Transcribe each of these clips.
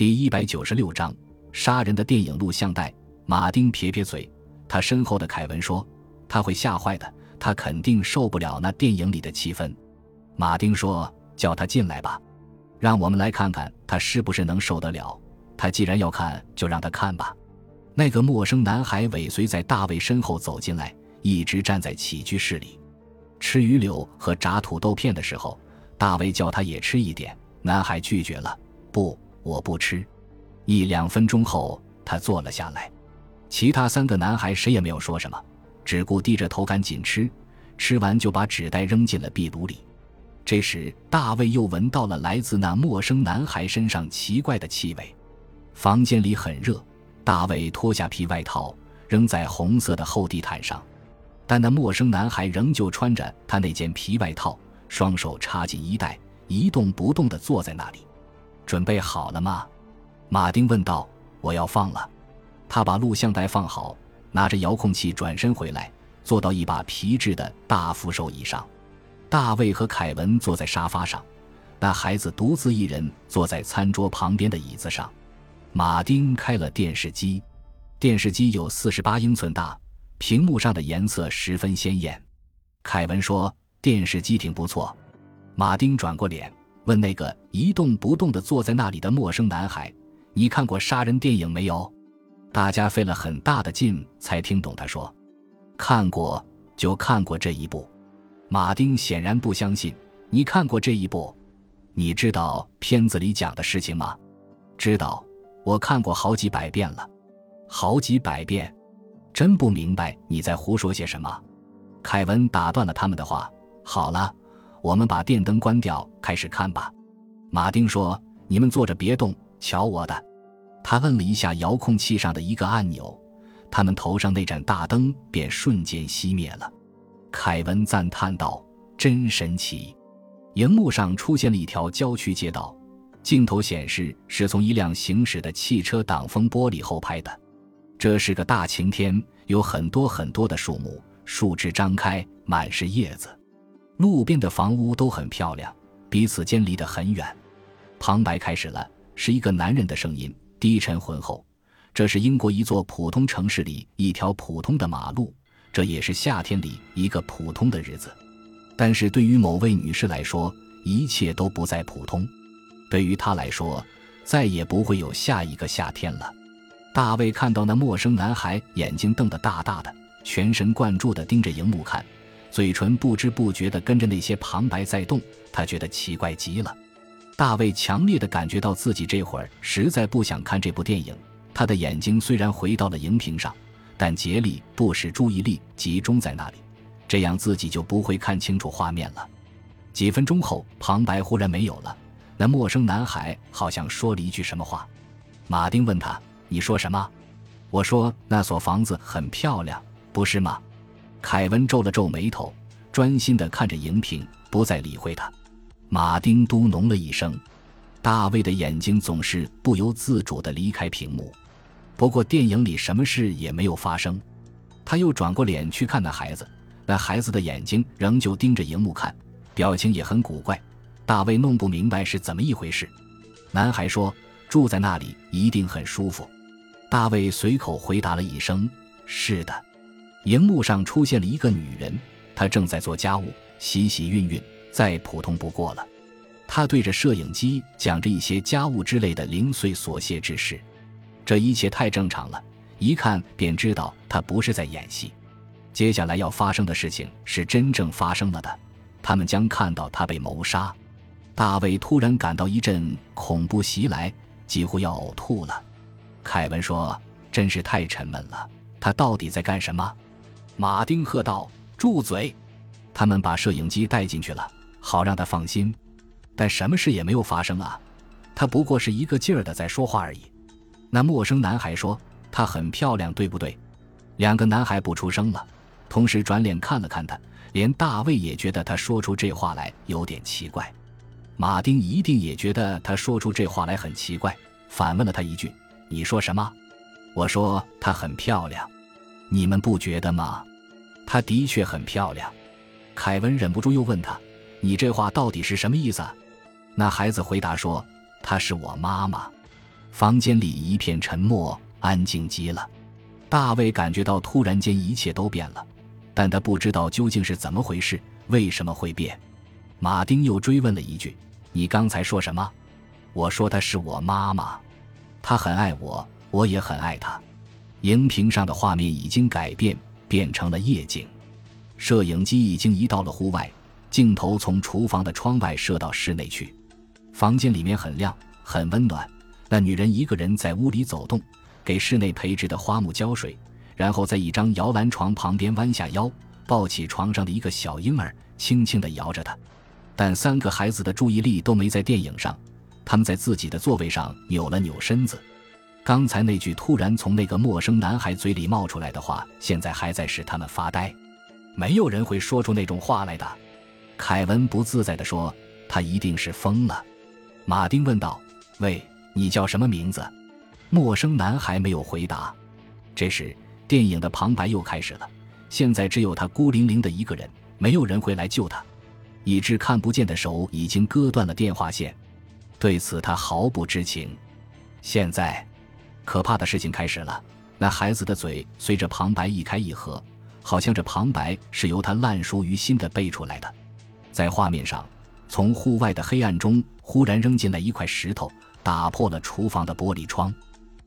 第一百九十六章杀人的电影录像带。马丁撇撇嘴，他身后的凯文说：“他会吓坏的，他肯定受不了那电影里的气氛。”马丁说：“叫他进来吧，让我们来看看他是不是能受得了。他既然要看，就让他看吧。”那个陌生男孩尾随在大卫身后走进来，一直站在起居室里。吃鱼柳和炸土豆片的时候，大卫叫他也吃一点，男孩拒绝了：“不。”我不吃。一两分钟后，他坐了下来。其他三个男孩谁也没有说什么，只顾低着头赶紧吃。吃完就把纸袋扔进了壁炉里。这时，大卫又闻到了来自那陌生男孩身上奇怪的气味。房间里很热，大卫脱下皮外套扔在红色的厚地毯上，但那陌生男孩仍旧穿着他那件皮外套，双手插进衣袋，一动不动地坐在那里。准备好了吗？马丁问道。我要放了。他把录像带放好，拿着遥控器转身回来，坐到一把皮质的大扶手椅上。大卫和凯文坐在沙发上，那孩子独自一人坐在餐桌旁边的椅子上。马丁开了电视机，电视机有四十八英寸大，屏幕上的颜色十分鲜艳。凯文说：“电视机挺不错。”马丁转过脸。问那个一动不动地坐在那里的陌生男孩：“你看过杀人电影没有？”大家费了很大的劲才听懂他说：“看过，就看过这一部。”马丁显然不相信：“你看过这一部？你知道片子里讲的事情吗？”“知道，我看过好几百遍了。”“好几百遍？真不明白你在胡说些什么。”凯文打断了他们的话：“好了。”我们把电灯关掉，开始看吧。马丁说：“你们坐着别动，瞧我的。”他摁了一下遥控器上的一个按钮，他们头上那盏大灯便瞬间熄灭了。凯文赞叹道：“真神奇！”荧幕上出现了一条郊区街道，镜头显示是从一辆行驶的汽车挡风玻璃后拍的。这是个大晴天，有很多很多的树木，树枝张开，满是叶子。路边的房屋都很漂亮，彼此间离得很远。旁白开始了，是一个男人的声音，低沉浑厚。这是英国一座普通城市里一条普通的马路，这也是夏天里一个普通的日子。但是对于某位女士来说，一切都不再普通。对于她来说，再也不会有下一个夏天了。大卫看到那陌生男孩眼睛瞪得大大的，全神贯注地盯着荧幕看。嘴唇不知不觉地跟着那些旁白在动，他觉得奇怪极了。大卫强烈地感觉到自己这会儿实在不想看这部电影。他的眼睛虽然回到了荧屏上，但竭力不使注意力集中在那里，这样自己就不会看清楚画面了。几分钟后，旁白忽然没有了。那陌生男孩好像说了一句什么话。马丁问他：“你说什么？”我说：“那所房子很漂亮，不是吗？”凯文皱了皱眉头，专心地看着荧屏，不再理会他。马丁嘟哝了一声，大卫的眼睛总是不由自主地离开屏幕。不过电影里什么事也没有发生。他又转过脸去看那孩子，那孩子的眼睛仍旧盯着荧幕看，表情也很古怪。大卫弄不明白是怎么一回事。男孩说：“住在那里一定很舒服。”大卫随口回答了一声：“是的。”荧幕上出现了一个女人，她正在做家务，洗洗熨熨，再普通不过了。她对着摄影机讲着一些家务之类的零碎琐屑之事，这一切太正常了，一看便知道她不是在演戏。接下来要发生的事情是真正发生了的，他们将看到她被谋杀。大卫突然感到一阵恐怖袭来，几乎要呕吐了。凯文说：“真是太沉闷了，他到底在干什么？”马丁喝道：“住嘴！”他们把摄影机带进去了，好让他放心。但什么事也没有发生啊！他不过是一个劲儿的在说话而已。那陌生男孩说：“她很漂亮，对不对？”两个男孩不出声了，同时转脸看了看他。连大卫也觉得他说出这话来有点奇怪。马丁一定也觉得他说出这话来很奇怪，反问了他一句：“你说什么？”我说：“她很漂亮，你们不觉得吗？”她的确很漂亮，凯文忍不住又问他：“你这话到底是什么意思？”那孩子回答说：“她是我妈妈。”房间里一片沉默，安静极了。大卫感觉到突然间一切都变了，但他不知道究竟是怎么回事，为什么会变。马丁又追问了一句：“你刚才说什么？”我说：“她是我妈妈，她很爱我，我也很爱她。”荧屏上的画面已经改变，变成了夜景。摄影机已经移到了户外，镜头从厨房的窗外射到室内去。房间里面很亮，很温暖。那女人一个人在屋里走动。给室内培植的花木浇水，然后在一张摇篮床旁边弯下腰，抱起床上的一个小婴儿，轻轻地摇着他。但三个孩子的注意力都没在电影上，他们在自己的座位上扭了扭身子。刚才那句突然从那个陌生男孩嘴里冒出来的话，现在还在使他们发呆。没有人会说出那种话来的，凯文不自在地说：“他一定是疯了。”马丁问道：“喂，你叫什么名字？”陌生男孩没有回答。这时，电影的旁白又开始了。现在只有他孤零零的一个人，没有人会来救他。以致看不见的手已经割断了电话线，对此他毫不知情。现在，可怕的事情开始了。那孩子的嘴随着旁白一开一合，好像这旁白是由他烂熟于心的背出来的。在画面上，从户外的黑暗中忽然扔进来一块石头，打破了厨房的玻璃窗。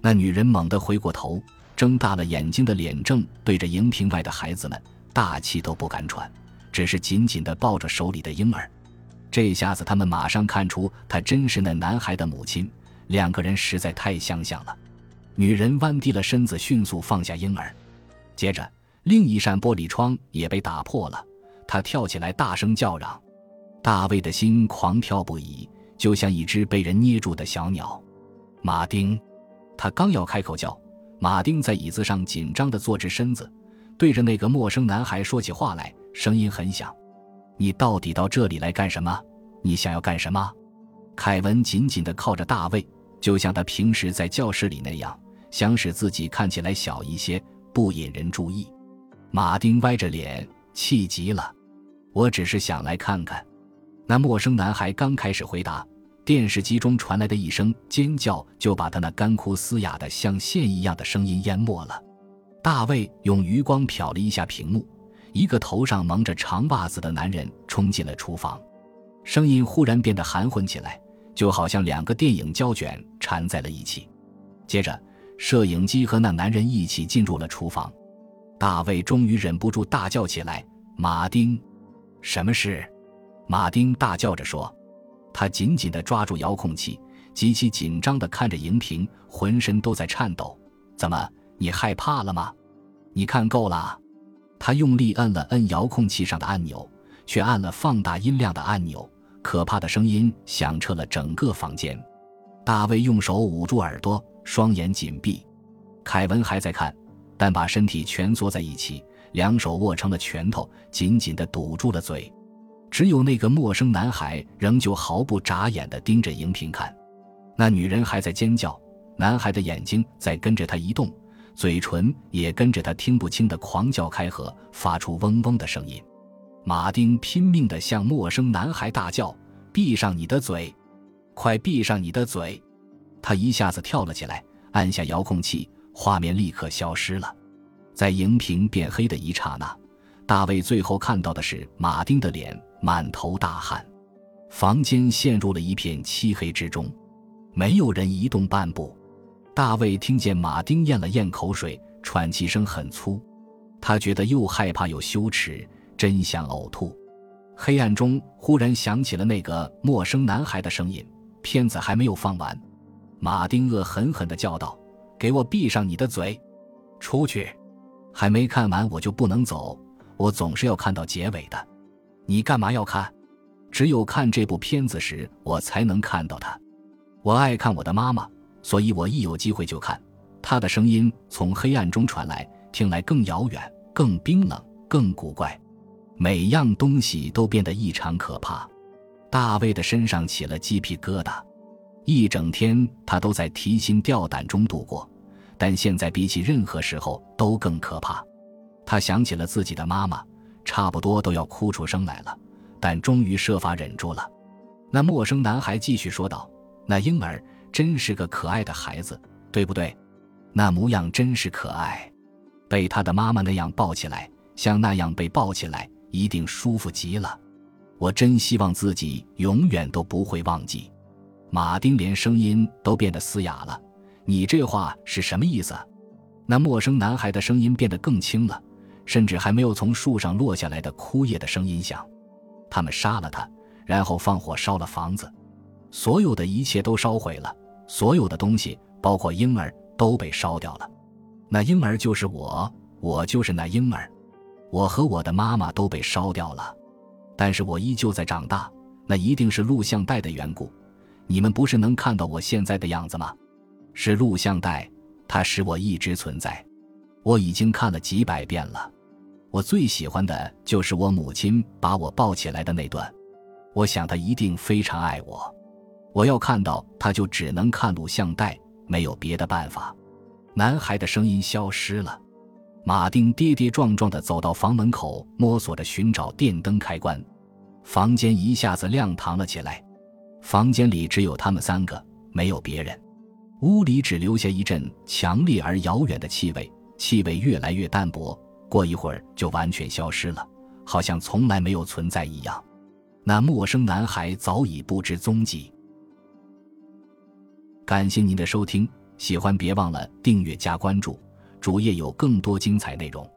那女人猛地回过头，睁大了眼睛的脸正对着荧屏外的孩子们，大气都不敢喘，只是紧紧地抱着手里的婴儿。这下子，他们马上看出她真是那男孩的母亲，两个人实在太相像了。女人弯低了身子，迅速放下婴儿，接着另一扇玻璃窗也被打破了。她跳起来，大声叫嚷。大卫的心狂跳不已，就像一只被人捏住的小鸟。马丁。他刚要开口叫，马丁在椅子上紧张地坐直身子，对着那个陌生男孩说起话来，声音很响：“你到底到这里来干什么？你想要干什么？”凯文紧紧地靠着大卫，就像他平时在教室里那样，想使自己看起来小一些，不引人注意。马丁歪着脸，气极了：“我只是想来看看。”那陌生男孩刚开始回答。电视机中传来的一声尖叫，就把他那干枯嘶哑的像线一样的声音淹没了。大卫用余光瞟了一下屏幕，一个头上蒙着长袜子的男人冲进了厨房，声音忽然变得含混起来，就好像两个电影胶卷缠在了一起。接着，摄影机和那男人一起进入了厨房。大卫终于忍不住大叫起来：“马丁，什么事？”马丁大叫着说。他紧紧地抓住遥控器，极其紧张地看着荧屏，浑身都在颤抖。怎么，你害怕了吗？你看够了。他用力摁了摁遥控器上的按钮，却按了放大音量的按钮。可怕的声音响彻了整个房间。大卫用手捂住耳朵，双眼紧闭。凯文还在看，但把身体蜷缩在一起，两手握成了拳头，紧紧地堵住了嘴。只有那个陌生男孩仍旧毫不眨眼地盯着荧屏看，那女人还在尖叫，男孩的眼睛在跟着他移动，嘴唇也跟着他听不清的狂叫开合，发出嗡嗡的声音。马丁拼命地向陌生男孩大叫：“闭上你的嘴，快闭上你的嘴！”他一下子跳了起来，按下遥控器，画面立刻消失了，在荧屏变黑的一刹那。大卫最后看到的是马丁的脸，满头大汗，房间陷入了一片漆黑之中，没有人移动半步。大卫听见马丁咽了咽口水，喘气声很粗，他觉得又害怕又羞耻，真想呕吐。黑暗中忽然响起了那个陌生男孩的声音：“片子还没有放完。”马丁恶狠狠地叫道：“给我闭上你的嘴，出去！还没看完，我就不能走。”我总是要看到结尾的，你干嘛要看？只有看这部片子时，我才能看到它。我爱看我的妈妈，所以我一有机会就看。她的声音从黑暗中传来，听来更遥远、更冰冷、更古怪，每样东西都变得异常可怕。大卫的身上起了鸡皮疙瘩，一整天他都在提心吊胆中度过，但现在比起任何时候都更可怕。他想起了自己的妈妈，差不多都要哭出声来了，但终于设法忍住了。那陌生男孩继续说道：“那婴儿真是个可爱的孩子，对不对？那模样真是可爱，被他的妈妈那样抱起来，像那样被抱起来，一定舒服极了。我真希望自己永远都不会忘记。马丁连声音都变得嘶哑了。你这话是什么意思？那陌生男孩的声音变得更轻了，甚至还没有从树上落下来的枯叶的声音响。他们杀了他，然后放火烧了房子，所有的一切都烧毁了，所有的东西，包括婴儿，都被烧掉了。那婴儿就是我，我就是那婴儿，我和我的妈妈都被烧掉了。但是我依旧在长大，那一定是录像带的缘故。你们不是能看到我现在的样子吗？是录像带，它使我一直存在。我已经看了几百遍了。我最喜欢的就是我母亲把我抱起来的那段。我想她一定非常爱我。我要看到她，就只能看录像带，没有别的办法。男孩的声音消失了。马丁跌跌撞撞地走到房门口，摸索着寻找电灯开关。房间一下子亮堂了起来。房间里只有他们三个，没有别人。屋里只留下一阵强烈而遥远的气味，气味越来越淡薄，过一会儿就完全消失了，好像从来没有存在一样。那陌生男孩早已不知踪迹。感谢您的收听，喜欢别忘了订阅加关注。主页有更多精彩内容。